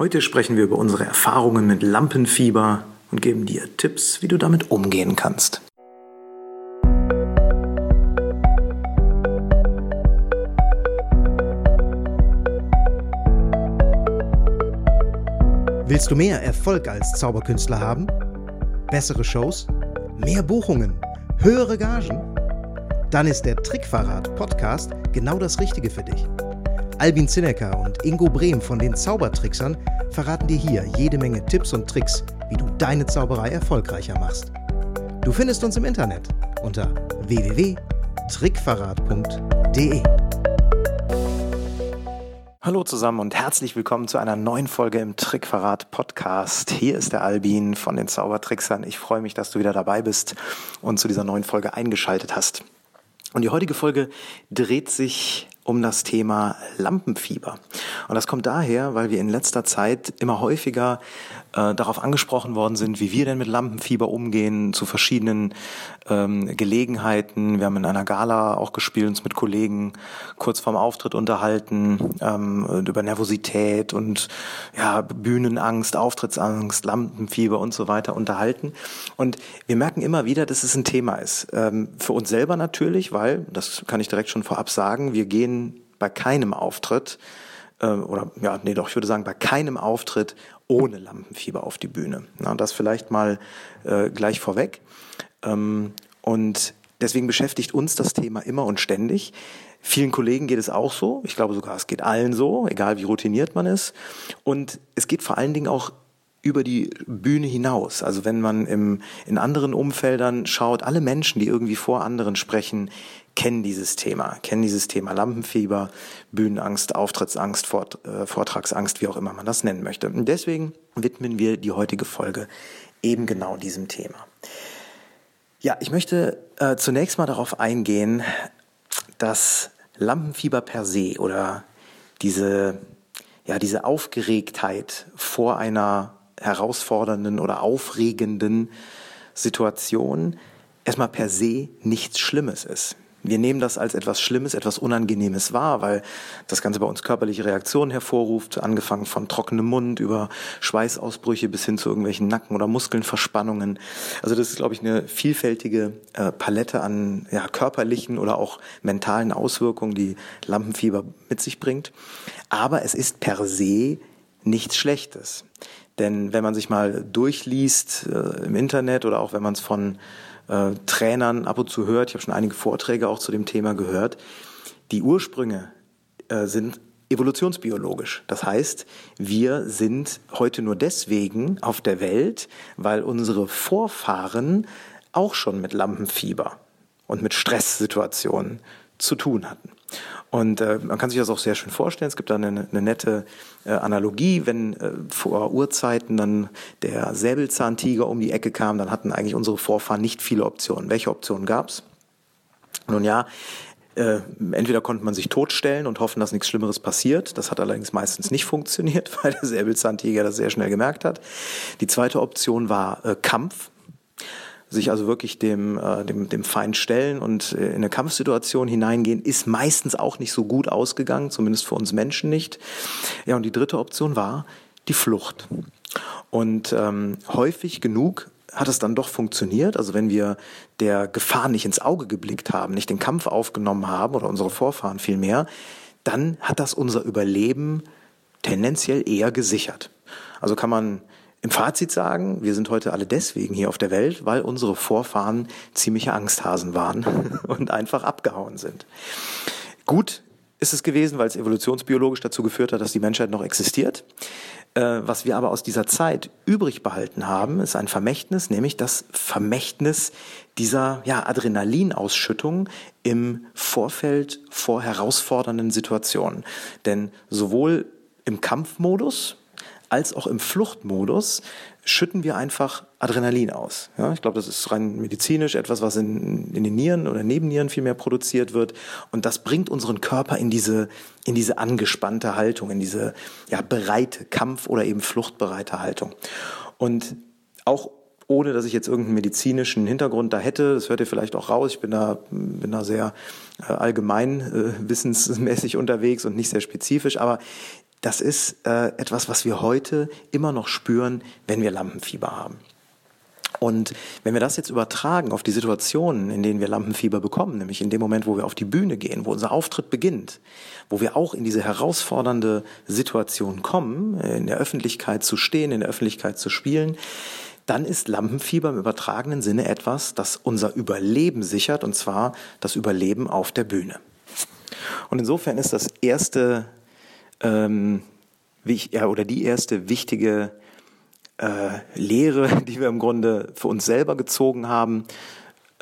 Heute sprechen wir über unsere Erfahrungen mit Lampenfieber und geben dir Tipps, wie du damit umgehen kannst. Willst du mehr Erfolg als Zauberkünstler haben? Bessere Shows? Mehr Buchungen? Höhere Gagen? Dann ist der Trickverrat Podcast genau das Richtige für dich. Albin Zinecker und Ingo Brehm von den Zaubertricksern verraten dir hier jede Menge Tipps und Tricks, wie du deine Zauberei erfolgreicher machst. Du findest uns im Internet unter www.trickverrat.de. Hallo zusammen und herzlich willkommen zu einer neuen Folge im Trickverrat Podcast. Hier ist der Albin von den Zaubertricksern. Ich freue mich, dass du wieder dabei bist und zu dieser neuen Folge eingeschaltet hast. Und die heutige Folge dreht sich um das Thema Lampenfieber. Und das kommt daher, weil wir in letzter Zeit immer häufiger äh, darauf angesprochen worden sind, wie wir denn mit Lampenfieber umgehen, zu verschiedenen ähm, Gelegenheiten. Wir haben in einer Gala auch gespielt, uns mit Kollegen kurz vorm Auftritt unterhalten, ähm, über Nervosität und ja, Bühnenangst, Auftrittsangst, Lampenfieber und so weiter unterhalten. Und wir merken immer wieder, dass es ein Thema ist. Ähm, für uns selber natürlich, weil, das kann ich direkt schon vorab sagen, wir gehen bei keinem Auftritt, oder ja, nee, doch, ich würde sagen, bei keinem Auftritt ohne Lampenfieber auf die Bühne. Na, das vielleicht mal äh, gleich vorweg. Ähm, und deswegen beschäftigt uns das Thema immer und ständig. Vielen Kollegen geht es auch so. Ich glaube sogar, es geht allen so, egal wie routiniert man ist. Und es geht vor allen Dingen auch über die Bühne hinaus. Also wenn man im, in anderen Umfeldern schaut, alle Menschen, die irgendwie vor anderen sprechen, kennen dieses Thema, kennen dieses Thema Lampenfieber, Bühnenangst, Auftrittsangst, Vort, äh, Vortragsangst, wie auch immer man das nennen möchte. Und deswegen widmen wir die heutige Folge eben genau diesem Thema. Ja, ich möchte äh, zunächst mal darauf eingehen, dass Lampenfieber per se oder diese, ja, diese Aufgeregtheit vor einer herausfordernden oder aufregenden Situation erstmal per se nichts Schlimmes ist. Wir nehmen das als etwas Schlimmes, etwas Unangenehmes wahr, weil das Ganze bei uns körperliche Reaktionen hervorruft, angefangen von trockenem Mund über Schweißausbrüche bis hin zu irgendwelchen Nacken- oder Muskelnverspannungen. Also das ist, glaube ich, eine vielfältige äh, Palette an ja, körperlichen oder auch mentalen Auswirkungen, die Lampenfieber mit sich bringt. Aber es ist per se nichts Schlechtes. Denn wenn man sich mal durchliest äh, im Internet oder auch wenn man es von äh, Trainern ab und zu hört, ich habe schon einige Vorträge auch zu dem Thema gehört, die Ursprünge äh, sind evolutionsbiologisch. Das heißt, wir sind heute nur deswegen auf der Welt, weil unsere Vorfahren auch schon mit Lampenfieber und mit Stresssituationen zu tun hatten. Und äh, man kann sich das auch sehr schön vorstellen. Es gibt da eine, eine nette äh, Analogie. Wenn äh, vor Urzeiten dann der Säbelzahntiger um die Ecke kam, dann hatten eigentlich unsere Vorfahren nicht viele Optionen. Welche Optionen gab's? Nun ja, äh, entweder konnte man sich totstellen und hoffen, dass nichts Schlimmeres passiert. Das hat allerdings meistens nicht funktioniert, weil der Säbelzahntiger das sehr schnell gemerkt hat. Die zweite Option war äh, Kampf sich also wirklich dem, äh, dem, dem Feind stellen und äh, in eine Kampfsituation hineingehen, ist meistens auch nicht so gut ausgegangen, zumindest für uns Menschen nicht. Ja, und die dritte Option war die Flucht. Und ähm, häufig genug hat es dann doch funktioniert. Also wenn wir der Gefahr nicht ins Auge geblickt haben, nicht den Kampf aufgenommen haben oder unsere Vorfahren vielmehr, dann hat das unser Überleben tendenziell eher gesichert. Also kann man im Fazit sagen, wir sind heute alle deswegen hier auf der Welt, weil unsere Vorfahren ziemliche Angsthasen waren und einfach abgehauen sind. Gut ist es gewesen, weil es evolutionsbiologisch dazu geführt hat, dass die Menschheit noch existiert. Äh, was wir aber aus dieser Zeit übrig behalten haben, ist ein Vermächtnis, nämlich das Vermächtnis dieser ja, Adrenalinausschüttung im Vorfeld vor herausfordernden Situationen. Denn sowohl im Kampfmodus, als auch im Fluchtmodus schütten wir einfach Adrenalin aus. Ja, ich glaube, das ist rein medizinisch etwas, was in, in den Nieren oder Nebennieren viel mehr produziert wird. Und das bringt unseren Körper in diese, in diese angespannte Haltung, in diese ja, bereite Kampf- oder eben fluchtbereite Haltung. Und auch ohne dass ich jetzt irgendeinen medizinischen Hintergrund da hätte. Das hört ihr vielleicht auch raus. Ich bin da, bin da sehr äh, allgemein äh, wissensmäßig unterwegs und nicht sehr spezifisch. Aber das ist äh, etwas, was wir heute immer noch spüren, wenn wir Lampenfieber haben. Und wenn wir das jetzt übertragen auf die Situationen, in denen wir Lampenfieber bekommen, nämlich in dem Moment, wo wir auf die Bühne gehen, wo unser Auftritt beginnt, wo wir auch in diese herausfordernde Situation kommen, in der Öffentlichkeit zu stehen, in der Öffentlichkeit zu spielen, dann ist Lampenfieber im übertragenen Sinne etwas, das unser Überleben sichert, und zwar das Überleben auf der Bühne. Und insofern ist das erste ähm, ja, oder die erste wichtige äh, Lehre, die wir im Grunde für uns selber gezogen haben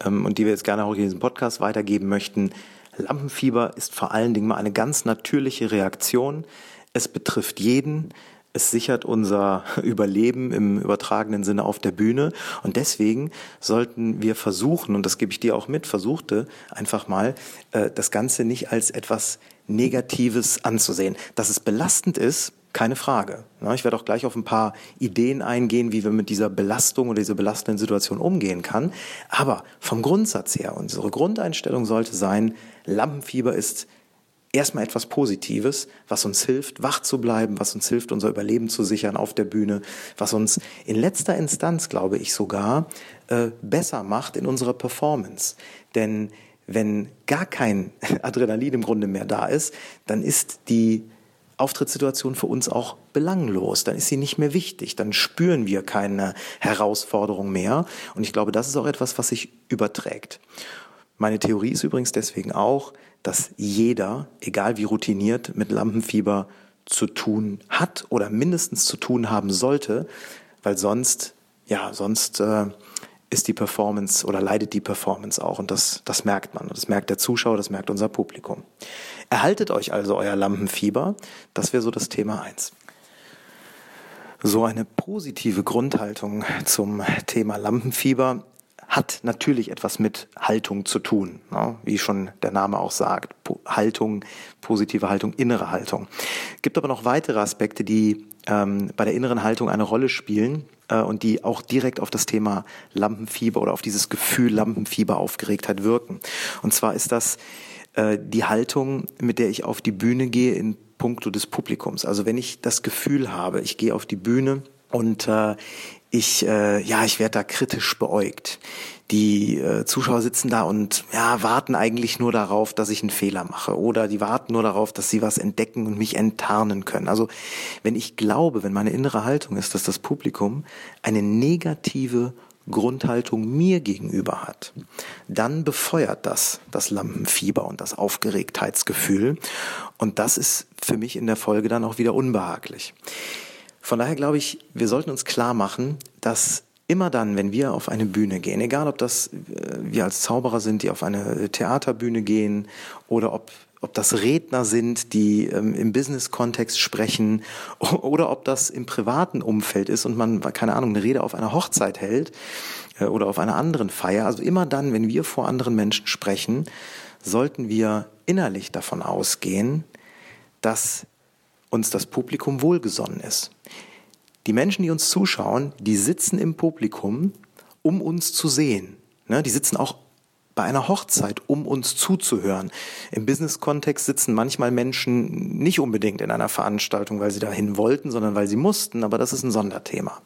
ähm, und die wir jetzt gerne auch in diesem Podcast weitergeben möchten. Lampenfieber ist vor allen Dingen mal eine ganz natürliche Reaktion. Es betrifft jeden. Es sichert unser Überleben im übertragenen Sinne auf der Bühne. Und deswegen sollten wir versuchen, und das gebe ich dir auch mit, versuchte einfach mal, äh, das Ganze nicht als etwas Negatives anzusehen. Dass es belastend ist, keine Frage. Ich werde auch gleich auf ein paar Ideen eingehen, wie wir mit dieser Belastung oder dieser belastenden Situation umgehen kann. Aber vom Grundsatz her, unsere Grundeinstellung sollte sein, Lampenfieber ist erstmal etwas Positives, was uns hilft, wach zu bleiben, was uns hilft, unser Überleben zu sichern auf der Bühne, was uns in letzter Instanz, glaube ich sogar, äh, besser macht in unserer Performance. Denn wenn gar kein Adrenalin im Grunde mehr da ist, dann ist die Auftrittssituation für uns auch belanglos, dann ist sie nicht mehr wichtig, dann spüren wir keine Herausforderung mehr. Und ich glaube, das ist auch etwas, was sich überträgt. Meine Theorie ist übrigens deswegen auch, dass jeder, egal wie routiniert, mit Lampenfieber zu tun hat oder mindestens zu tun haben sollte, weil sonst, ja, sonst äh, ist die Performance oder leidet die Performance auch und das, das merkt man. Das merkt der Zuschauer, das merkt unser Publikum. Erhaltet euch also euer Lampenfieber. Das wäre so das Thema eins. So eine positive Grundhaltung zum Thema Lampenfieber hat natürlich etwas mit Haltung zu tun, ne? wie schon der Name auch sagt. Haltung, positive Haltung, innere Haltung. Gibt aber noch weitere Aspekte, die ähm, bei der inneren Haltung eine Rolle spielen äh, und die auch direkt auf das Thema Lampenfieber oder auf dieses Gefühl Lampenfieber Aufgeregtheit wirken. Und zwar ist das äh, die Haltung, mit der ich auf die Bühne gehe in puncto des Publikums. Also wenn ich das Gefühl habe, ich gehe auf die Bühne und äh, ich, äh, ja, ich werde da kritisch beäugt. Die äh, Zuschauer sitzen da und ja, warten eigentlich nur darauf, dass ich einen Fehler mache. Oder die warten nur darauf, dass sie was entdecken und mich enttarnen können. Also wenn ich glaube, wenn meine innere Haltung ist, dass das Publikum eine negative Grundhaltung mir gegenüber hat, dann befeuert das das Lampenfieber und das Aufgeregtheitsgefühl. Und das ist für mich in der Folge dann auch wieder unbehaglich. Von daher glaube ich, wir sollten uns klar machen, dass immer dann, wenn wir auf eine Bühne gehen, egal ob das äh, wir als Zauberer sind, die auf eine Theaterbühne gehen oder ob ob das Redner sind, die ähm, im Business-Kontext sprechen oder ob das im privaten Umfeld ist und man, keine Ahnung, eine Rede auf einer Hochzeit hält äh, oder auf einer anderen Feier. Also immer dann, wenn wir vor anderen Menschen sprechen, sollten wir innerlich davon ausgehen, dass uns das Publikum wohlgesonnen ist. Die Menschen, die uns zuschauen, die sitzen im Publikum, um uns zu sehen. Ne, die sitzen auch bei einer Hochzeit, um uns zuzuhören. Im Business-Kontext sitzen manchmal Menschen nicht unbedingt in einer Veranstaltung, weil sie dahin wollten, sondern weil sie mussten, aber das ist ein Sonderthema.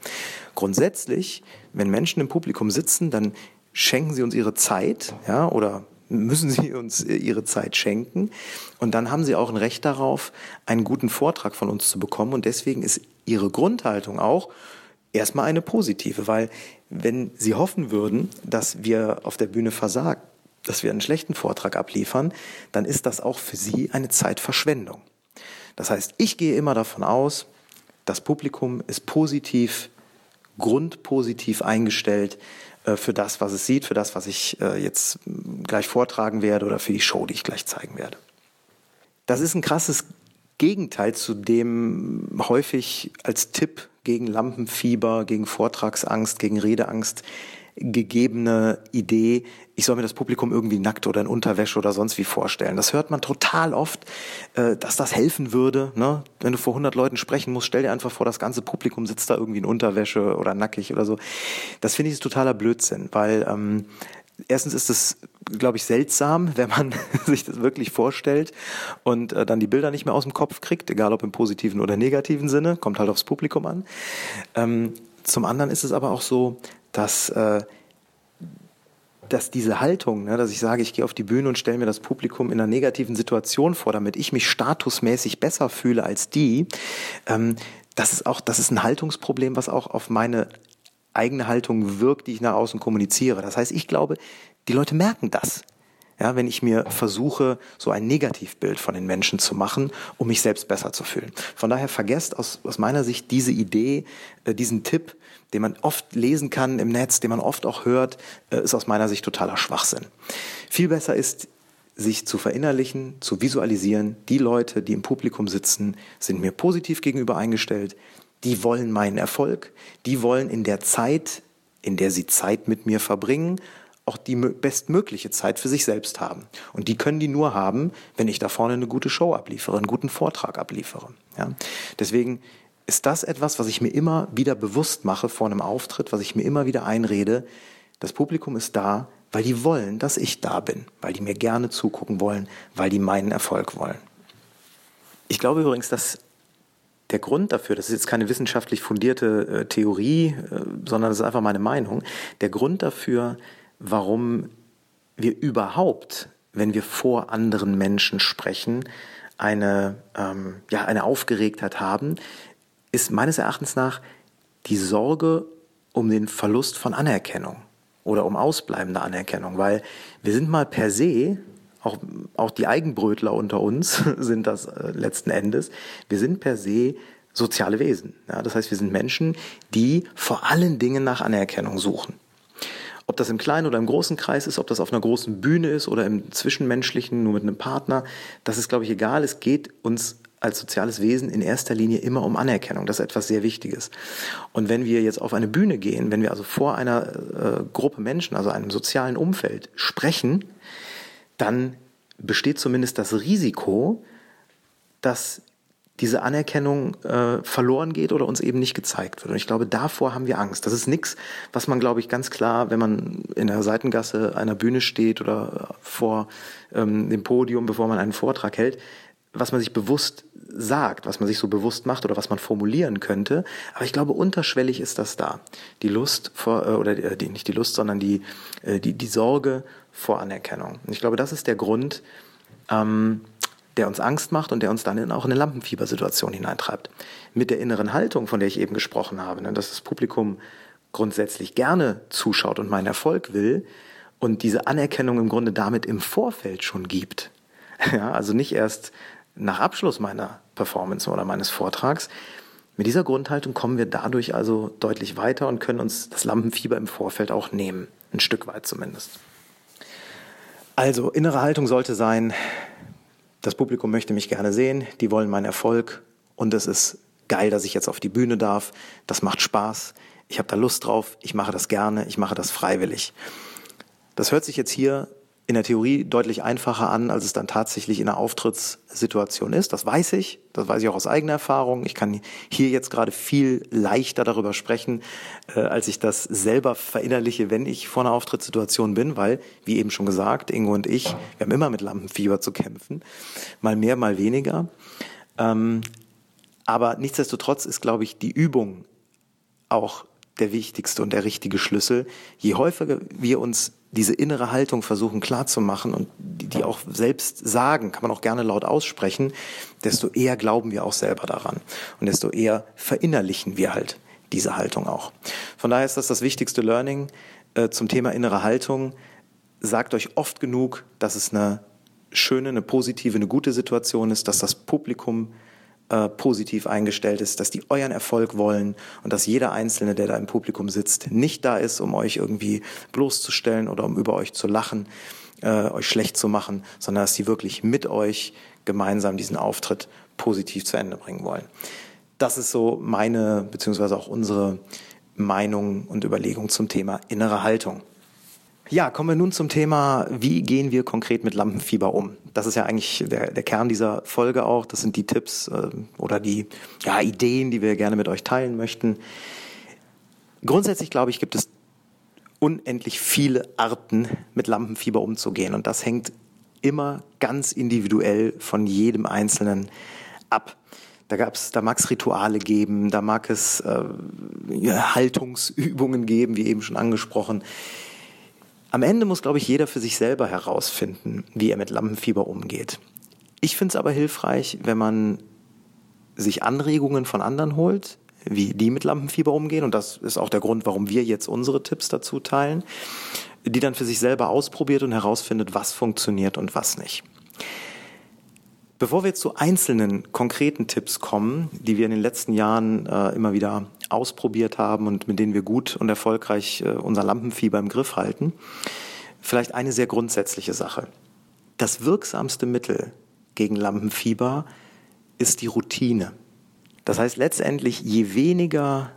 Grundsätzlich, wenn Menschen im Publikum sitzen, dann schenken sie uns ihre Zeit, ja, oder müssen sie uns ihre Zeit schenken. Und dann haben sie auch ein Recht darauf, einen guten Vortrag von uns zu bekommen. Und deswegen ist ihre Grundhaltung auch, erstmal eine positive, weil wenn Sie hoffen würden, dass wir auf der Bühne versagen, dass wir einen schlechten Vortrag abliefern, dann ist das auch für Sie eine Zeitverschwendung. Das heißt, ich gehe immer davon aus, das Publikum ist positiv, grundpositiv eingestellt äh, für das, was es sieht, für das, was ich äh, jetzt gleich vortragen werde oder für die Show, die ich gleich zeigen werde. Das ist ein krasses Gegenteil zu dem häufig als Tipp gegen Lampenfieber, gegen Vortragsangst, gegen Redeangst gegebene Idee, ich soll mir das Publikum irgendwie nackt oder in Unterwäsche oder sonst wie vorstellen. Das hört man total oft, äh, dass das helfen würde. Ne? Wenn du vor 100 Leuten sprechen musst, stell dir einfach vor, das ganze Publikum sitzt da irgendwie in Unterwäsche oder nackig oder so. Das finde ich totaler Blödsinn, weil ähm, erstens ist es, glaube ich, seltsam, wenn man sich das wirklich vorstellt und äh, dann die Bilder nicht mehr aus dem Kopf kriegt, egal ob im positiven oder negativen Sinne, kommt halt aufs Publikum an. Ähm, zum anderen ist es aber auch so, dass äh, dass diese Haltung, ne, dass ich sage, ich gehe auf die Bühne und stelle mir das Publikum in einer negativen Situation vor, damit ich mich statusmäßig besser fühle als die, ähm, das ist auch, das ist ein Haltungsproblem, was auch auf meine eigene Haltung wirkt, die ich nach außen kommuniziere. Das heißt, ich glaube, die Leute merken das. Ja, wenn ich mir versuche, so ein Negativbild von den Menschen zu machen, um mich selbst besser zu fühlen. Von daher vergesst aus, aus meiner Sicht diese Idee, äh, diesen Tipp, den man oft lesen kann im Netz, den man oft auch hört, äh, ist aus meiner Sicht totaler Schwachsinn. Viel besser ist, sich zu verinnerlichen, zu visualisieren, die Leute, die im Publikum sitzen, sind mir positiv gegenüber eingestellt, die wollen meinen Erfolg, die wollen in der Zeit, in der sie Zeit mit mir verbringen, auch die bestmögliche Zeit für sich selbst haben. Und die können die nur haben, wenn ich da vorne eine gute Show abliefere, einen guten Vortrag abliefere. Ja? Deswegen ist das etwas, was ich mir immer wieder bewusst mache vor einem Auftritt, was ich mir immer wieder einrede. Das Publikum ist da, weil die wollen, dass ich da bin, weil die mir gerne zugucken wollen, weil die meinen Erfolg wollen. Ich glaube übrigens, dass der Grund dafür, das ist jetzt keine wissenschaftlich fundierte äh, Theorie, äh, sondern das ist einfach meine Meinung, der Grund dafür, warum wir überhaupt, wenn wir vor anderen Menschen sprechen, eine, ähm, ja, eine Aufgeregtheit haben, ist meines Erachtens nach die Sorge um den Verlust von Anerkennung oder um ausbleibende Anerkennung, weil wir sind mal per se auch, auch die Eigenbrötler unter uns sind das äh, letzten Endes. Wir sind per se soziale Wesen. Ja, das heißt, wir sind Menschen, die vor allen Dingen nach Anerkennung suchen. Ob das im kleinen oder im großen Kreis ist, ob das auf einer großen Bühne ist oder im zwischenmenschlichen, nur mit einem Partner, das ist, glaube ich, egal. Es geht uns als soziales Wesen in erster Linie immer um Anerkennung. Das ist etwas sehr Wichtiges. Und wenn wir jetzt auf eine Bühne gehen, wenn wir also vor einer äh, Gruppe Menschen, also einem sozialen Umfeld sprechen, dann besteht zumindest das Risiko, dass diese Anerkennung äh, verloren geht oder uns eben nicht gezeigt wird. Und ich glaube, davor haben wir Angst. Das ist nichts, was man, glaube ich, ganz klar, wenn man in der Seitengasse einer Bühne steht oder vor ähm, dem Podium, bevor man einen Vortrag hält, was man sich bewusst sagt, was man sich so bewusst macht oder was man formulieren könnte. Aber ich glaube, unterschwellig ist das da. Die Lust vor, äh, oder die, äh, nicht die Lust, sondern die, äh, die, die Sorge vor Anerkennung. Und ich glaube, das ist der Grund, ähm, der uns Angst macht und der uns dann in, auch in eine Lampenfiebersituation hineintreibt. Mit der inneren Haltung, von der ich eben gesprochen habe, ne, dass das Publikum grundsätzlich gerne zuschaut und meinen Erfolg will und diese Anerkennung im Grunde damit im Vorfeld schon gibt. Ja, also nicht erst nach Abschluss meiner Performance oder meines Vortrags. Mit dieser Grundhaltung kommen wir dadurch also deutlich weiter und können uns das Lampenfieber im Vorfeld auch nehmen. Ein Stück weit zumindest. Also, innere Haltung sollte sein, das Publikum möchte mich gerne sehen, die wollen meinen Erfolg und es ist geil, dass ich jetzt auf die Bühne darf. Das macht Spaß. Ich habe da Lust drauf. Ich mache das gerne. Ich mache das freiwillig. Das hört sich jetzt hier in der Theorie deutlich einfacher an, als es dann tatsächlich in einer Auftrittssituation ist. Das weiß ich, das weiß ich auch aus eigener Erfahrung. Ich kann hier jetzt gerade viel leichter darüber sprechen, äh, als ich das selber verinnerliche, wenn ich vor einer Auftrittssituation bin, weil, wie eben schon gesagt, Ingo und ich, wir haben immer mit Lampenfieber zu kämpfen, mal mehr, mal weniger. Ähm, aber nichtsdestotrotz ist, glaube ich, die Übung auch der wichtigste und der richtige Schlüssel. Je häufiger wir uns diese innere Haltung versuchen klarzumachen und die, die auch selbst sagen, kann man auch gerne laut aussprechen, desto eher glauben wir auch selber daran und desto eher verinnerlichen wir halt diese Haltung auch. Von daher ist das das wichtigste Learning äh, zum Thema innere Haltung. Sagt euch oft genug, dass es eine schöne, eine positive, eine gute Situation ist, dass das Publikum äh, positiv eingestellt ist, dass die euren Erfolg wollen und dass jeder Einzelne, der da im Publikum sitzt, nicht da ist, um euch irgendwie bloßzustellen oder um über euch zu lachen, äh, euch schlecht zu machen, sondern dass die wirklich mit euch gemeinsam diesen Auftritt positiv zu Ende bringen wollen. Das ist so meine beziehungsweise auch unsere Meinung und Überlegung zum Thema innere Haltung. Ja, kommen wir nun zum Thema, wie gehen wir konkret mit Lampenfieber um? Das ist ja eigentlich der, der Kern dieser Folge auch. Das sind die Tipps äh, oder die ja, Ideen, die wir gerne mit euch teilen möchten. Grundsätzlich glaube ich, gibt es unendlich viele Arten, mit Lampenfieber umzugehen. Und das hängt immer ganz individuell von jedem Einzelnen ab. Da gab's, da mag es Rituale geben, da mag es äh, Haltungsübungen geben, wie eben schon angesprochen. Am Ende muss, glaube ich, jeder für sich selber herausfinden, wie er mit Lampenfieber umgeht. Ich finde es aber hilfreich, wenn man sich Anregungen von anderen holt, wie die mit Lampenfieber umgehen. Und das ist auch der Grund, warum wir jetzt unsere Tipps dazu teilen, die dann für sich selber ausprobiert und herausfindet, was funktioniert und was nicht. Bevor wir zu einzelnen konkreten Tipps kommen, die wir in den letzten Jahren äh, immer wieder ausprobiert haben und mit denen wir gut und erfolgreich äh, unser Lampenfieber im Griff halten, vielleicht eine sehr grundsätzliche Sache. Das wirksamste Mittel gegen Lampenfieber ist die Routine. Das heißt letztendlich, je weniger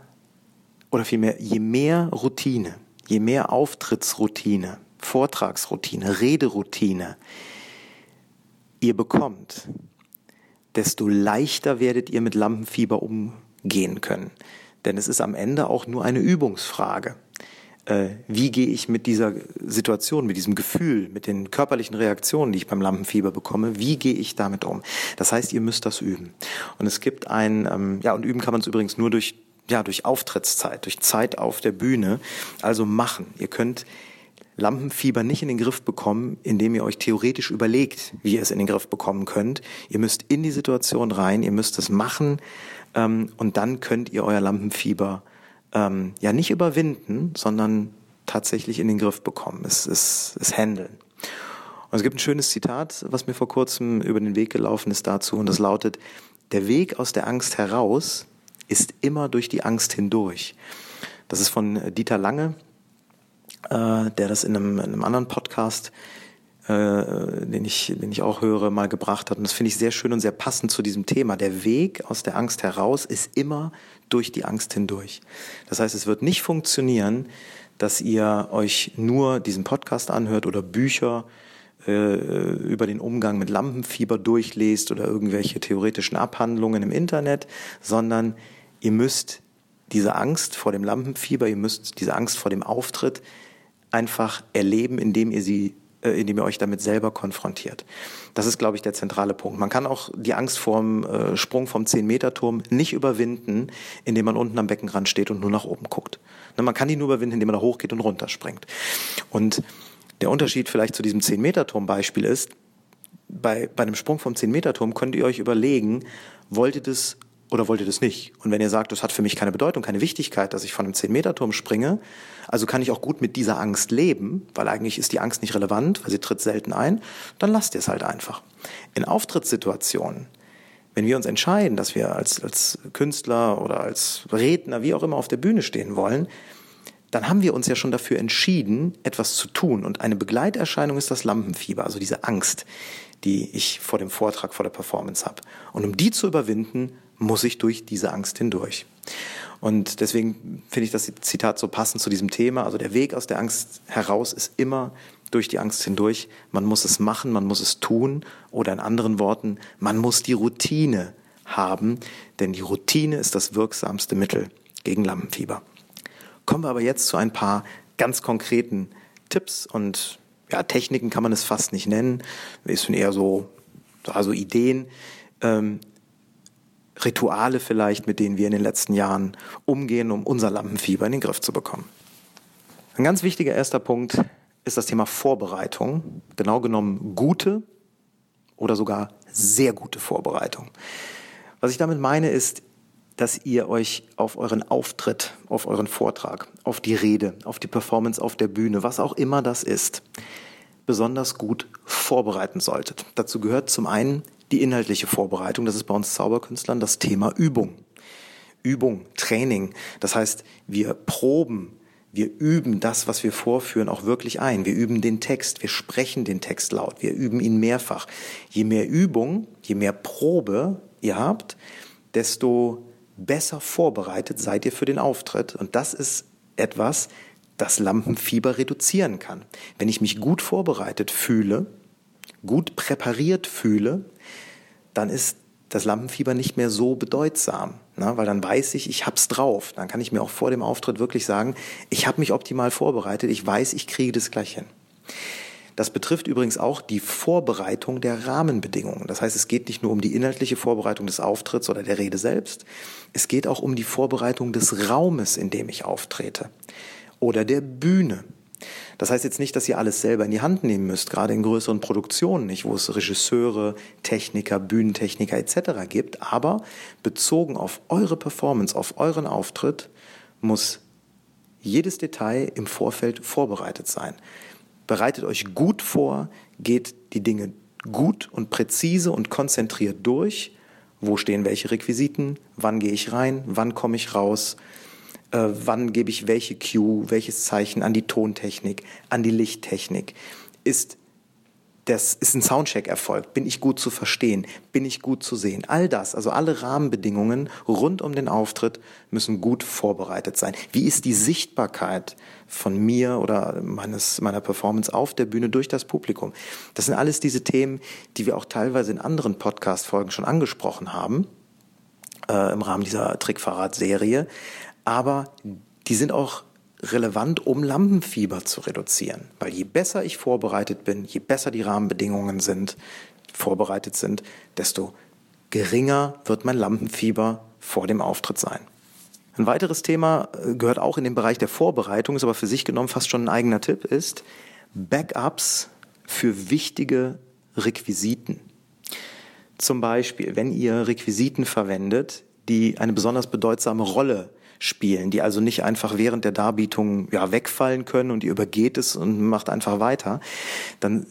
oder vielmehr, je mehr Routine, je mehr Auftrittsroutine, Vortragsroutine, Rederoutine, ihr bekommt, desto leichter werdet ihr mit Lampenfieber umgehen können. Denn es ist am Ende auch nur eine Übungsfrage. Äh, wie gehe ich mit dieser Situation, mit diesem Gefühl, mit den körperlichen Reaktionen, die ich beim Lampenfieber bekomme, wie gehe ich damit um? Das heißt, ihr müsst das üben. Und es gibt ein, ähm, ja, und üben kann man es übrigens nur durch ja, durch Auftrittszeit, durch Zeit auf der Bühne. Also machen. Ihr könnt Lampenfieber nicht in den Griff bekommen, indem ihr euch theoretisch überlegt, wie ihr es in den Griff bekommen könnt. Ihr müsst in die Situation rein, ihr müsst es machen ähm, und dann könnt ihr euer Lampenfieber ähm, ja nicht überwinden, sondern tatsächlich in den Griff bekommen, es, es, es handeln. Und es gibt ein schönes Zitat, was mir vor kurzem über den Weg gelaufen ist dazu und das lautet, der Weg aus der Angst heraus ist immer durch die Angst hindurch. Das ist von Dieter Lange, äh, der das in einem, in einem anderen Podcast, äh, den, ich, den ich auch höre, mal gebracht hat. Und das finde ich sehr schön und sehr passend zu diesem Thema. Der Weg aus der Angst heraus ist immer durch die Angst hindurch. Das heißt, es wird nicht funktionieren, dass ihr euch nur diesen Podcast anhört oder Bücher äh, über den Umgang mit Lampenfieber durchlest oder irgendwelche theoretischen Abhandlungen im Internet, sondern ihr müsst diese Angst vor dem Lampenfieber, ihr müsst diese Angst vor dem Auftritt einfach erleben, indem ihr sie äh, indem ihr euch damit selber konfrontiert. Das ist, glaube ich, der zentrale Punkt. Man kann auch die Angst vor dem äh, Sprung vom 10-Meter-Turm nicht überwinden, indem man unten am Beckenrand steht und nur nach oben guckt. Ne, man kann die nur überwinden, indem man da hochgeht und runterspringt. Und der Unterschied vielleicht zu diesem 10-Meter-Turm-Beispiel ist, bei, bei einem Sprung vom 10-Meter-Turm könnt ihr euch überlegen, wollt ihr das oder wollt ihr das nicht? Und wenn ihr sagt, das hat für mich keine Bedeutung, keine Wichtigkeit, dass ich von einem 10-Meter-Turm springe, also kann ich auch gut mit dieser Angst leben, weil eigentlich ist die Angst nicht relevant, weil sie tritt selten ein, dann lasst ihr es halt einfach. In Auftrittssituationen, wenn wir uns entscheiden, dass wir als, als Künstler oder als Redner, wie auch immer, auf der Bühne stehen wollen, dann haben wir uns ja schon dafür entschieden, etwas zu tun. Und eine Begleiterscheinung ist das Lampenfieber, also diese Angst, die ich vor dem Vortrag, vor der Performance habe. Und um die zu überwinden, muss ich durch diese Angst hindurch. Und deswegen finde ich das Zitat so passend zu diesem Thema. Also der Weg aus der Angst heraus ist immer durch die Angst hindurch. Man muss es machen, man muss es tun. Oder in anderen Worten, man muss die Routine haben, denn die Routine ist das wirksamste Mittel gegen Lampenfieber. Kommen wir aber jetzt zu ein paar ganz konkreten Tipps und ja, Techniken kann man es fast nicht nennen. Es sind eher so also Ideen, ähm, Rituale vielleicht, mit denen wir in den letzten Jahren umgehen, um unser Lampenfieber in den Griff zu bekommen. Ein ganz wichtiger erster Punkt ist das Thema Vorbereitung. Genau genommen gute oder sogar sehr gute Vorbereitung. Was ich damit meine ist, dass ihr euch auf euren Auftritt, auf euren Vortrag, auf die Rede, auf die Performance auf der Bühne, was auch immer das ist, besonders gut vorbereiten solltet. Dazu gehört zum einen die inhaltliche Vorbereitung. Das ist bei uns Zauberkünstlern das Thema Übung. Übung, Training. Das heißt, wir proben, wir üben das, was wir vorführen, auch wirklich ein. Wir üben den Text, wir sprechen den Text laut, wir üben ihn mehrfach. Je mehr Übung, je mehr Probe ihr habt, desto besser vorbereitet seid ihr für den Auftritt. Und das ist etwas, das Lampenfieber reduzieren kann. Wenn ich mich gut vorbereitet fühle, gut präpariert fühle, dann ist das Lampenfieber nicht mehr so bedeutsam, ne? weil dann weiß ich, ich hab's drauf. Dann kann ich mir auch vor dem Auftritt wirklich sagen, ich habe mich optimal vorbereitet, ich weiß, ich kriege das gleich hin. Das betrifft übrigens auch die Vorbereitung der Rahmenbedingungen. Das heißt, es geht nicht nur um die inhaltliche Vorbereitung des Auftritts oder der Rede selbst, es geht auch um die Vorbereitung des Raumes, in dem ich auftrete oder der Bühne. Das heißt jetzt nicht, dass ihr alles selber in die Hand nehmen müsst, gerade in größeren Produktionen, nicht, wo es Regisseure, Techniker, Bühnentechniker etc. gibt, aber bezogen auf eure Performance, auf euren Auftritt, muss jedes Detail im Vorfeld vorbereitet sein. Bereitet euch gut vor, geht die Dinge gut und präzise und konzentriert durch. Wo stehen welche Requisiten? Wann gehe ich rein? Wann komme ich raus? Äh, wann gebe ich welche Cue, welches Zeichen an die Tontechnik, an die Lichttechnik. Ist das ist ein Soundcheck erfolgt? Bin ich gut zu verstehen? Bin ich gut zu sehen? All das, also alle Rahmenbedingungen rund um den Auftritt müssen gut vorbereitet sein. Wie ist die Sichtbarkeit von mir oder meines, meiner Performance auf der Bühne durch das Publikum? Das sind alles diese Themen, die wir auch teilweise in anderen Podcast-Folgen schon angesprochen haben, äh, im Rahmen dieser Trickverrat-Serie aber die sind auch relevant, um Lampenfieber zu reduzieren. Weil je besser ich vorbereitet bin, je besser die Rahmenbedingungen sind, vorbereitet sind, desto geringer wird mein Lampenfieber vor dem Auftritt sein. Ein weiteres Thema äh, gehört auch in den Bereich der Vorbereitung, ist aber für sich genommen fast schon ein eigener Tipp, ist Backups für wichtige Requisiten. Zum Beispiel, wenn ihr Requisiten verwendet, die eine besonders bedeutsame Rolle spielen, die also nicht einfach während der Darbietung ja, wegfallen können und ihr übergeht es und macht einfach weiter, dann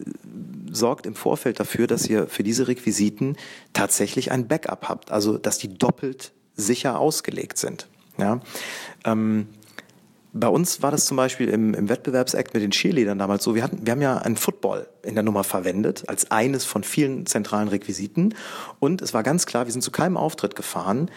sorgt im Vorfeld dafür, dass ihr für diese Requisiten tatsächlich ein Backup habt, also dass die doppelt sicher ausgelegt sind. Ja? Ähm, bei uns war das zum Beispiel im, im Wettbewerbsakt mit den Cheerleadern damals so. Wir hatten, wir haben ja einen Football in der Nummer verwendet als eines von vielen zentralen Requisiten. Und es war ganz klar, wir sind zu keinem Auftritt gefahren,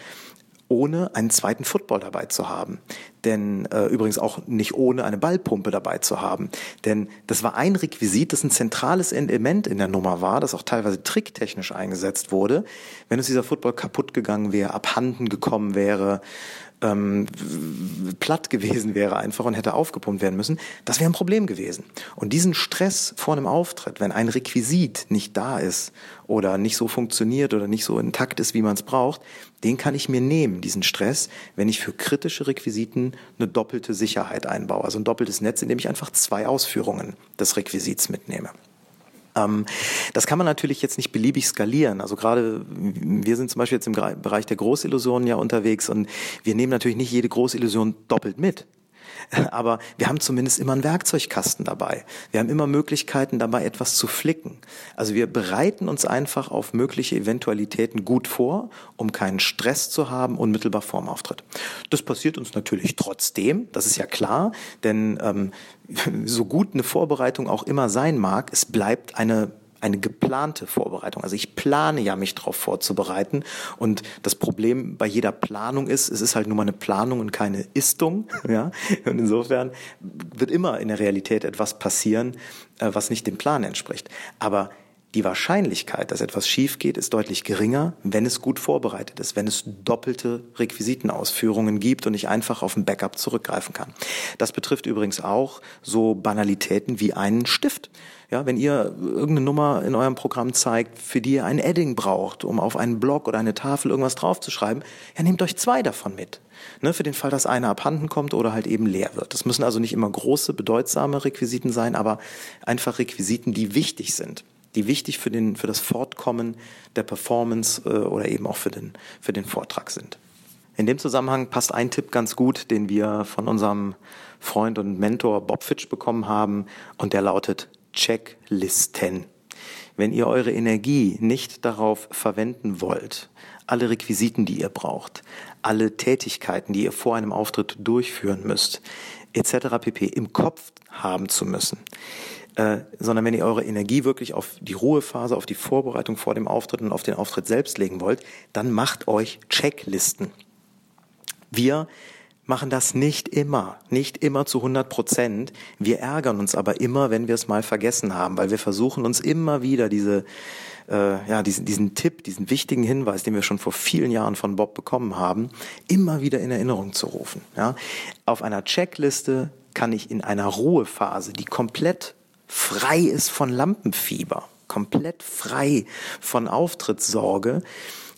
ohne einen zweiten Football dabei zu haben. Denn äh, übrigens auch nicht ohne eine Ballpumpe dabei zu haben. Denn das war ein Requisit, das ein zentrales Element in der Nummer war, das auch teilweise tricktechnisch eingesetzt wurde. Wenn uns dieser Football kaputt gegangen wäre, abhanden gekommen wäre, ähm, platt gewesen wäre einfach und hätte aufgepumpt werden müssen, das wäre ein Problem gewesen. Und diesen Stress vor einem Auftritt, wenn ein Requisit nicht da ist oder nicht so funktioniert oder nicht so intakt ist, wie man es braucht, den kann ich mir nehmen, diesen Stress, wenn ich für kritische Requisiten eine doppelte Sicherheit einbaue. Also ein doppeltes Netz, in dem ich einfach zwei Ausführungen des Requisits mitnehme. Ähm, das kann man natürlich jetzt nicht beliebig skalieren. Also gerade wir sind zum Beispiel jetzt im Bereich der Großillusionen ja unterwegs und wir nehmen natürlich nicht jede Großillusion doppelt mit. Aber wir haben zumindest immer einen Werkzeugkasten dabei. Wir haben immer Möglichkeiten dabei, etwas zu flicken. Also wir bereiten uns einfach auf mögliche Eventualitäten gut vor, um keinen Stress zu haben unmittelbar vorm Auftritt. Das passiert uns natürlich trotzdem, das ist ja klar, denn ähm, so gut eine Vorbereitung auch immer sein mag, es bleibt eine eine geplante Vorbereitung. Also ich plane ja, mich darauf vorzubereiten. Und das Problem bei jeder Planung ist, es ist halt nur mal eine Planung und keine Istung. Ja? Und insofern wird immer in der Realität etwas passieren, äh, was nicht dem Plan entspricht. Aber die Wahrscheinlichkeit, dass etwas schief geht, ist deutlich geringer, wenn es gut vorbereitet ist, wenn es doppelte Requisitenausführungen gibt und ich einfach auf ein Backup zurückgreifen kann. Das betrifft übrigens auch so Banalitäten wie einen Stift. Ja, wenn ihr irgendeine Nummer in eurem Programm zeigt, für die ihr ein Edding braucht, um auf einen Block oder eine Tafel irgendwas draufzuschreiben, ja, nehmt euch zwei davon mit. Ne, für den Fall, dass einer abhanden kommt oder halt eben leer wird. Das müssen also nicht immer große, bedeutsame Requisiten sein, aber einfach Requisiten, die wichtig sind die wichtig für, den, für das Fortkommen der Performance äh, oder eben auch für den, für den Vortrag sind. In dem Zusammenhang passt ein Tipp ganz gut, den wir von unserem Freund und Mentor Bob Fitch bekommen haben und der lautet Checklisten. Wenn ihr eure Energie nicht darauf verwenden wollt, alle Requisiten, die ihr braucht, alle Tätigkeiten, die ihr vor einem Auftritt durchführen müsst, etc. pp. im Kopf haben zu müssen, äh, sondern wenn ihr eure Energie wirklich auf die Ruhephase, auf die Vorbereitung vor dem Auftritt und auf den Auftritt selbst legen wollt, dann macht euch Checklisten. Wir machen das nicht immer, nicht immer zu 100 Prozent. Wir ärgern uns aber immer, wenn wir es mal vergessen haben, weil wir versuchen uns immer wieder diese, äh, ja, diesen, diesen Tipp, diesen wichtigen Hinweis, den wir schon vor vielen Jahren von Bob bekommen haben, immer wieder in Erinnerung zu rufen. Ja. Auf einer Checkliste kann ich in einer Ruhephase, die komplett frei ist von Lampenfieber, komplett frei von Auftrittssorge,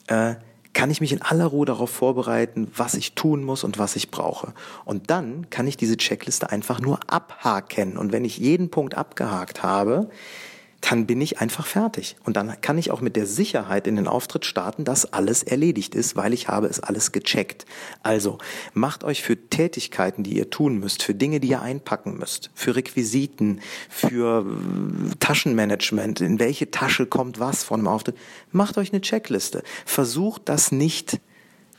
äh, kann ich mich in aller Ruhe darauf vorbereiten, was ich tun muss und was ich brauche. Und dann kann ich diese Checkliste einfach nur abhaken. Und wenn ich jeden Punkt abgehakt habe, dann bin ich einfach fertig. Und dann kann ich auch mit der Sicherheit in den Auftritt starten, dass alles erledigt ist, weil ich habe es alles gecheckt. Also macht euch für Tätigkeiten, die ihr tun müsst, für Dinge, die ihr einpacken müsst, für Requisiten, für äh, Taschenmanagement, in welche Tasche kommt was von dem Auftritt, macht euch eine Checkliste. Versucht das nicht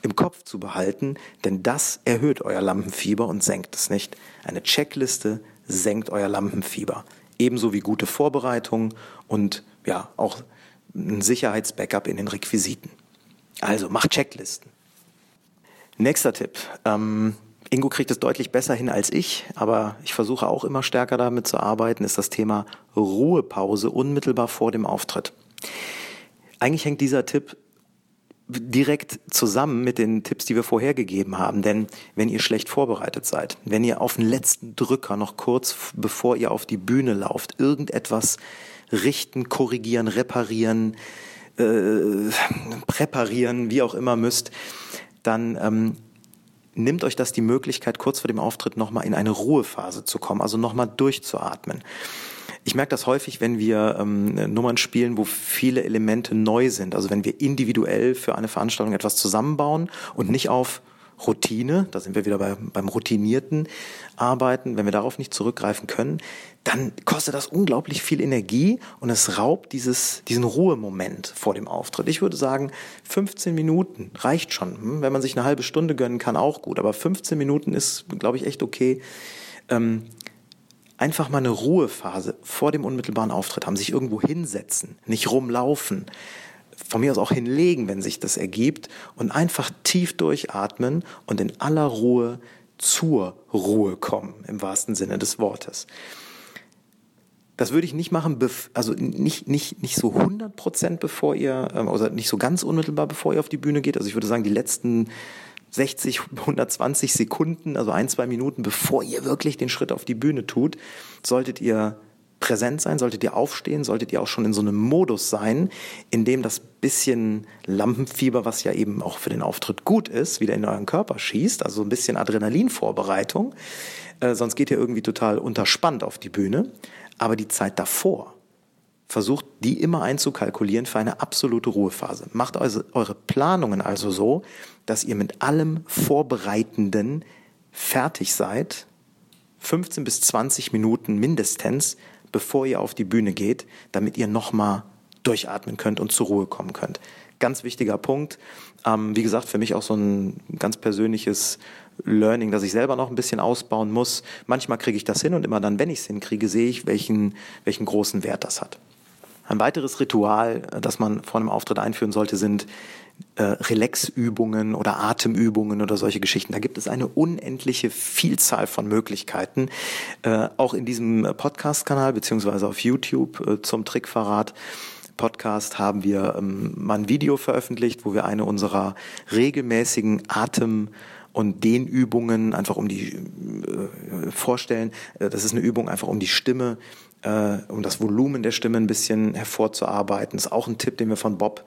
im Kopf zu behalten, denn das erhöht euer Lampenfieber und senkt es nicht. Eine Checkliste senkt euer Lampenfieber ebenso wie gute Vorbereitung und ja, auch ein Sicherheitsbackup in den Requisiten. Also macht Checklisten. Nächster Tipp. Ähm, Ingo kriegt es deutlich besser hin als ich, aber ich versuche auch immer stärker damit zu arbeiten, ist das Thema Ruhepause unmittelbar vor dem Auftritt. Eigentlich hängt dieser Tipp direkt zusammen mit den Tipps, die wir vorher gegeben haben. Denn wenn ihr schlecht vorbereitet seid, wenn ihr auf den letzten Drücker noch kurz bevor ihr auf die Bühne lauft, irgendetwas richten, korrigieren, reparieren, äh, präparieren, wie auch immer müsst, dann ähm, nimmt euch das die Möglichkeit, kurz vor dem Auftritt nochmal in eine Ruhephase zu kommen, also nochmal durchzuatmen. Ich merke das häufig, wenn wir ähm, Nummern spielen, wo viele Elemente neu sind. Also wenn wir individuell für eine Veranstaltung etwas zusammenbauen und nicht auf Routine, da sind wir wieder bei, beim routinierten Arbeiten, wenn wir darauf nicht zurückgreifen können, dann kostet das unglaublich viel Energie und es raubt dieses, diesen Ruhemoment vor dem Auftritt. Ich würde sagen, 15 Minuten reicht schon. Hm, wenn man sich eine halbe Stunde gönnen kann, auch gut. Aber 15 Minuten ist, glaube ich, echt okay. Ähm, einfach mal eine Ruhephase vor dem unmittelbaren Auftritt haben, sich irgendwo hinsetzen, nicht rumlaufen, von mir aus auch hinlegen, wenn sich das ergibt und einfach tief durchatmen und in aller Ruhe zur Ruhe kommen, im wahrsten Sinne des Wortes. Das würde ich nicht machen, also nicht, nicht, nicht so 100 Prozent bevor ihr, oder nicht so ganz unmittelbar bevor ihr auf die Bühne geht. Also ich würde sagen, die letzten 60, 120 Sekunden, also ein, zwei Minuten, bevor ihr wirklich den Schritt auf die Bühne tut, solltet ihr präsent sein, solltet ihr aufstehen, solltet ihr auch schon in so einem Modus sein, in dem das bisschen Lampenfieber, was ja eben auch für den Auftritt gut ist, wieder in euren Körper schießt, also ein bisschen Adrenalinvorbereitung. Äh, sonst geht ihr irgendwie total unterspannt auf die Bühne. Aber die Zeit davor, versucht die immer einzukalkulieren für eine absolute Ruhephase. Macht also eure Planungen also so, dass ihr mit allem Vorbereitenden fertig seid, 15 bis 20 Minuten mindestens, bevor ihr auf die Bühne geht, damit ihr nochmal durchatmen könnt und zur Ruhe kommen könnt. Ganz wichtiger Punkt. Ähm, wie gesagt, für mich auch so ein ganz persönliches Learning, das ich selber noch ein bisschen ausbauen muss. Manchmal kriege ich das hin und immer dann, wenn ich es hinkriege, sehe ich, welchen, welchen großen Wert das hat. Ein weiteres Ritual, das man vor einem Auftritt einführen sollte, sind äh, Relaxübungen oder Atemübungen oder solche Geschichten. Da gibt es eine unendliche Vielzahl von Möglichkeiten. Äh, auch in diesem Podcast-Kanal beziehungsweise auf YouTube äh, zum Trickverrat. Podcast haben wir ähm, mal ein Video veröffentlicht, wo wir eine unserer regelmäßigen Atem- und Dehnübungen einfach um die äh, vorstellen. Äh, das ist eine Übung einfach um die Stimme, äh, um das Volumen der Stimme ein bisschen hervorzuarbeiten. Das ist auch ein Tipp, den wir von Bob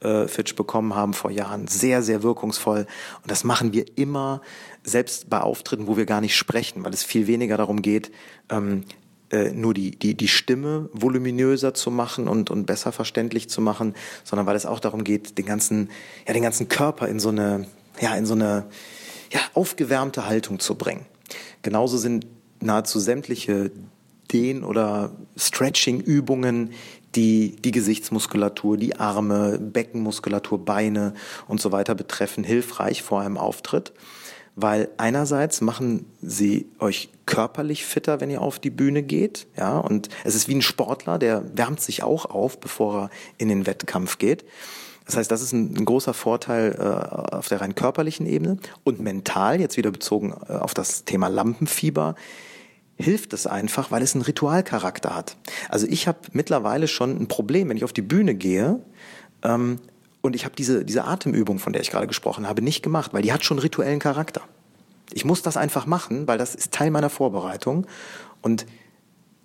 äh, Fitch bekommen haben vor Jahren. Sehr, sehr wirkungsvoll. Und das machen wir immer, selbst bei Auftritten, wo wir gar nicht sprechen, weil es viel weniger darum geht, ähm, äh, nur die, die, die Stimme voluminöser zu machen und, und besser verständlich zu machen, sondern weil es auch darum geht, den ganzen, ja, den ganzen Körper in so eine, ja, in so eine, ja, aufgewärmte Haltung zu bringen. Genauso sind nahezu sämtliche Dehn- oder Stretching-Übungen, die die Gesichtsmuskulatur, die Arme, Beckenmuskulatur, Beine und so weiter betreffen, hilfreich vor einem Auftritt. Weil einerseits machen sie euch körperlich fitter, wenn ihr auf die Bühne geht, ja, und es ist wie ein Sportler, der wärmt sich auch auf, bevor er in den Wettkampf geht. Das heißt, das ist ein, ein großer Vorteil äh, auf der rein körperlichen Ebene. Und mental, jetzt wieder bezogen äh, auf das Thema Lampenfieber, hilft es einfach, weil es einen Ritualcharakter hat. Also ich habe mittlerweile schon ein Problem, wenn ich auf die Bühne gehe ähm, und ich habe diese, diese Atemübung, von der ich gerade gesprochen habe, nicht gemacht, weil die hat schon rituellen Charakter. Ich muss das einfach machen, weil das ist Teil meiner Vorbereitung. Und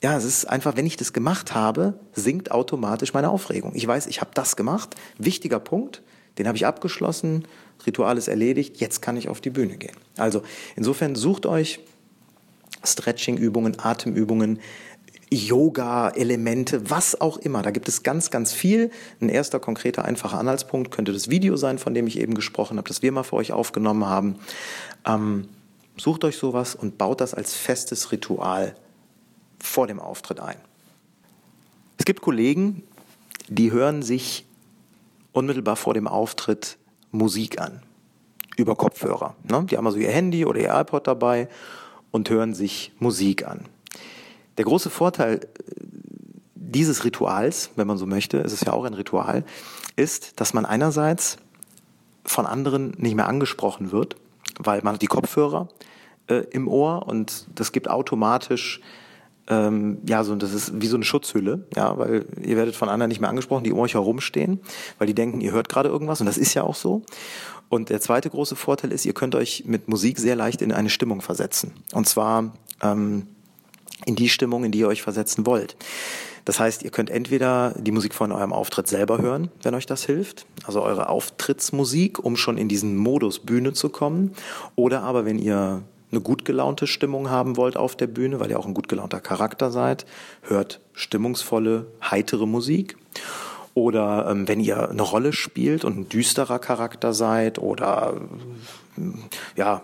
ja, es ist einfach, wenn ich das gemacht habe, sinkt automatisch meine Aufregung. Ich weiß, ich habe das gemacht, wichtiger Punkt, den habe ich abgeschlossen, Ritual ist erledigt, jetzt kann ich auf die Bühne gehen. Also insofern sucht euch Stretching-Übungen, Atemübungen, Yoga-Elemente, was auch immer. Da gibt es ganz, ganz viel. Ein erster konkreter, einfacher Anhaltspunkt könnte das Video sein, von dem ich eben gesprochen habe, das wir mal für euch aufgenommen haben. Ähm, sucht euch sowas und baut das als festes Ritual vor dem Auftritt ein. Es gibt Kollegen, die hören sich unmittelbar vor dem Auftritt Musik an. Über Kopfhörer. Ne? Die haben also ihr Handy oder ihr iPod dabei und hören sich Musik an. Der große Vorteil äh, dieses Rituals, wenn man so möchte, es ist ja auch ein Ritual, ist, dass man einerseits von anderen nicht mehr angesprochen wird, weil man hat die Kopfhörer äh, im Ohr und das gibt automatisch ähm, ja so das ist wie so eine Schutzhülle, ja, weil ihr werdet von anderen nicht mehr angesprochen, die um euch herumstehen, weil die denken, ihr hört gerade irgendwas und das ist ja auch so. Und der zweite große Vorteil ist, ihr könnt euch mit Musik sehr leicht in eine Stimmung versetzen. Und zwar ähm, in die Stimmung, in die ihr euch versetzen wollt. Das heißt, ihr könnt entweder die Musik von eurem Auftritt selber hören, wenn euch das hilft, also eure Auftrittsmusik, um schon in diesen Modus Bühne zu kommen, oder aber wenn ihr eine gut gelaunte Stimmung haben wollt auf der Bühne, weil ihr auch ein gut gelaunter Charakter seid, hört stimmungsvolle, heitere Musik. Oder ähm, wenn ihr eine Rolle spielt und ein düsterer Charakter seid oder ja,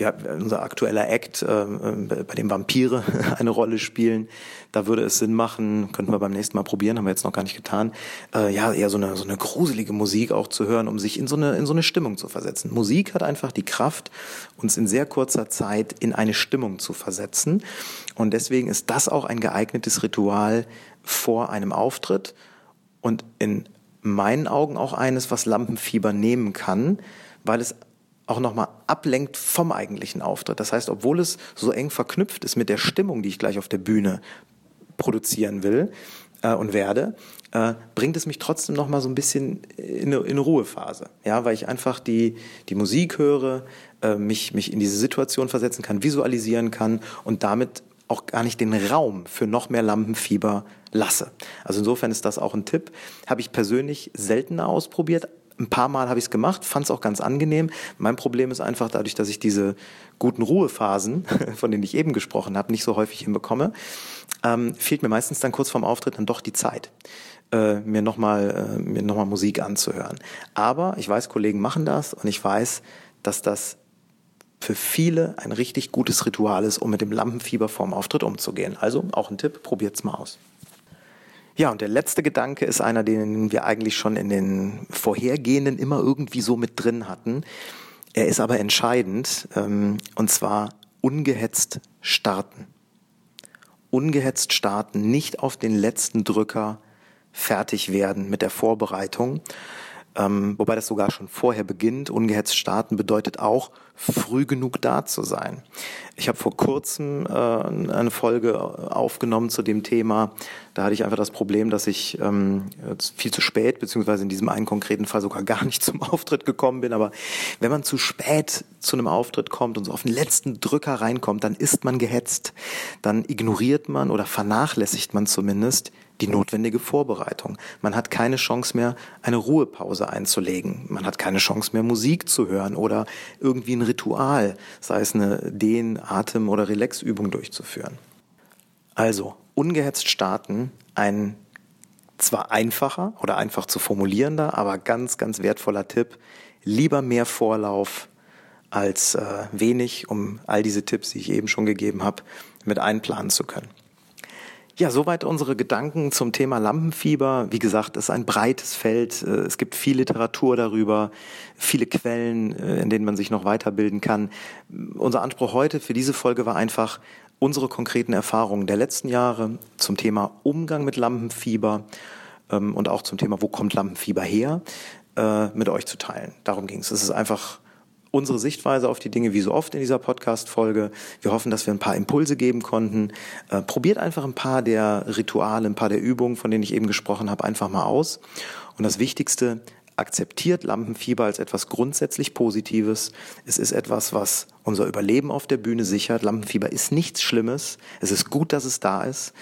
ja, unser aktueller Act, ähm, äh, bei dem Vampire eine Rolle spielen, da würde es Sinn machen, könnten wir beim nächsten Mal probieren, haben wir jetzt noch gar nicht getan, äh, ja, eher so eine, so eine gruselige Musik auch zu hören, um sich in so, eine, in so eine Stimmung zu versetzen. Musik hat einfach die Kraft, uns in sehr kurzer Zeit in eine Stimmung zu versetzen. Und deswegen ist das auch ein geeignetes Ritual vor einem Auftritt und in meinen Augen auch eines, was Lampenfieber nehmen kann, weil es auch nochmal ablenkt vom eigentlichen Auftritt. Das heißt, obwohl es so eng verknüpft ist mit der Stimmung, die ich gleich auf der Bühne produzieren will äh, und werde, äh, bringt es mich trotzdem nochmal so ein bisschen in eine, in eine, Ruhephase. Ja, weil ich einfach die, die Musik höre, äh, mich, mich in diese Situation versetzen kann, visualisieren kann und damit auch gar nicht den Raum für noch mehr Lampenfieber lasse. Also insofern ist das auch ein Tipp. Habe ich persönlich seltener ausprobiert. Ein paar Mal habe ich es gemacht, fand es auch ganz angenehm. Mein Problem ist einfach dadurch, dass ich diese guten Ruhephasen, von denen ich eben gesprochen habe, nicht so häufig hinbekomme, ähm, fehlt mir meistens dann kurz vorm Auftritt dann doch die Zeit äh, mir nochmal äh, mir noch Musik anzuhören. Aber ich weiß, Kollegen machen das und ich weiß, dass das für viele ein richtig gutes Ritual ist, um mit dem Lampenfieber vorm Auftritt umzugehen. Also auch ein Tipp, probiert's mal aus. Ja, und der letzte Gedanke ist einer, den wir eigentlich schon in den vorhergehenden immer irgendwie so mit drin hatten. Er ist aber entscheidend, ähm, und zwar ungehetzt starten. Ungehetzt starten, nicht auf den letzten Drücker fertig werden mit der Vorbereitung, ähm, wobei das sogar schon vorher beginnt. Ungehetzt starten bedeutet auch, früh genug da zu sein. Ich habe vor kurzem äh, eine Folge aufgenommen zu dem Thema. Da hatte ich einfach das Problem, dass ich ähm, viel zu spät, beziehungsweise in diesem einen konkreten Fall sogar gar nicht zum Auftritt gekommen bin. Aber wenn man zu spät zu einem Auftritt kommt und so auf den letzten Drücker reinkommt, dann ist man gehetzt. Dann ignoriert man oder vernachlässigt man zumindest die notwendige Vorbereitung. Man hat keine Chance mehr, eine Ruhepause einzulegen. Man hat keine Chance mehr, Musik zu hören oder irgendwie ein Ritual, sei es eine Dehn-, Atem- oder Relaxübung durchzuführen. Also, ungehetzt starten, ein zwar einfacher oder einfach zu formulierender, aber ganz, ganz wertvoller Tipp. Lieber mehr Vorlauf als äh, wenig, um all diese Tipps, die ich eben schon gegeben habe, mit einplanen zu können. Ja, soweit unsere Gedanken zum Thema Lampenfieber. Wie gesagt, es ist ein breites Feld. Äh, es gibt viel Literatur darüber, viele Quellen, äh, in denen man sich noch weiterbilden kann. Unser Anspruch heute für diese Folge war einfach, unsere konkreten Erfahrungen der letzten Jahre zum Thema Umgang mit Lampenfieber ähm, und auch zum Thema, wo kommt Lampenfieber her, äh, mit euch zu teilen. Darum ging es. Es ist einfach unsere Sichtweise auf die Dinge, wie so oft in dieser Podcast-Folge. Wir hoffen, dass wir ein paar Impulse geben konnten. Äh, probiert einfach ein paar der Rituale, ein paar der Übungen, von denen ich eben gesprochen habe, einfach mal aus. Und das Wichtigste, akzeptiert Lampenfieber als etwas grundsätzlich Positives. Es ist etwas, was unser Überleben auf der Bühne sichert. Lampenfieber ist nichts Schlimmes. Es ist gut, dass es da ist.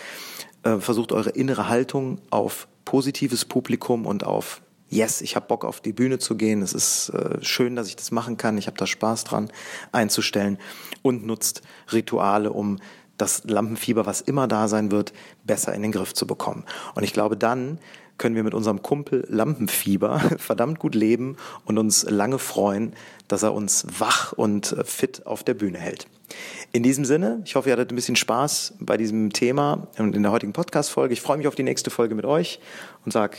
Äh, versucht eure innere Haltung auf positives Publikum und auf Yes, ich habe Bock auf die Bühne zu gehen. Es ist äh, schön, dass ich das machen kann. Ich habe da Spaß dran einzustellen und nutzt Rituale, um das Lampenfieber, was immer da sein wird, besser in den Griff zu bekommen. Und ich glaube, dann können wir mit unserem Kumpel Lampenfieber verdammt gut leben und uns lange freuen, dass er uns wach und äh, fit auf der Bühne hält. In diesem Sinne, ich hoffe, ihr hattet ein bisschen Spaß bei diesem Thema und in der heutigen Podcast-Folge. Ich freue mich auf die nächste Folge mit euch und sage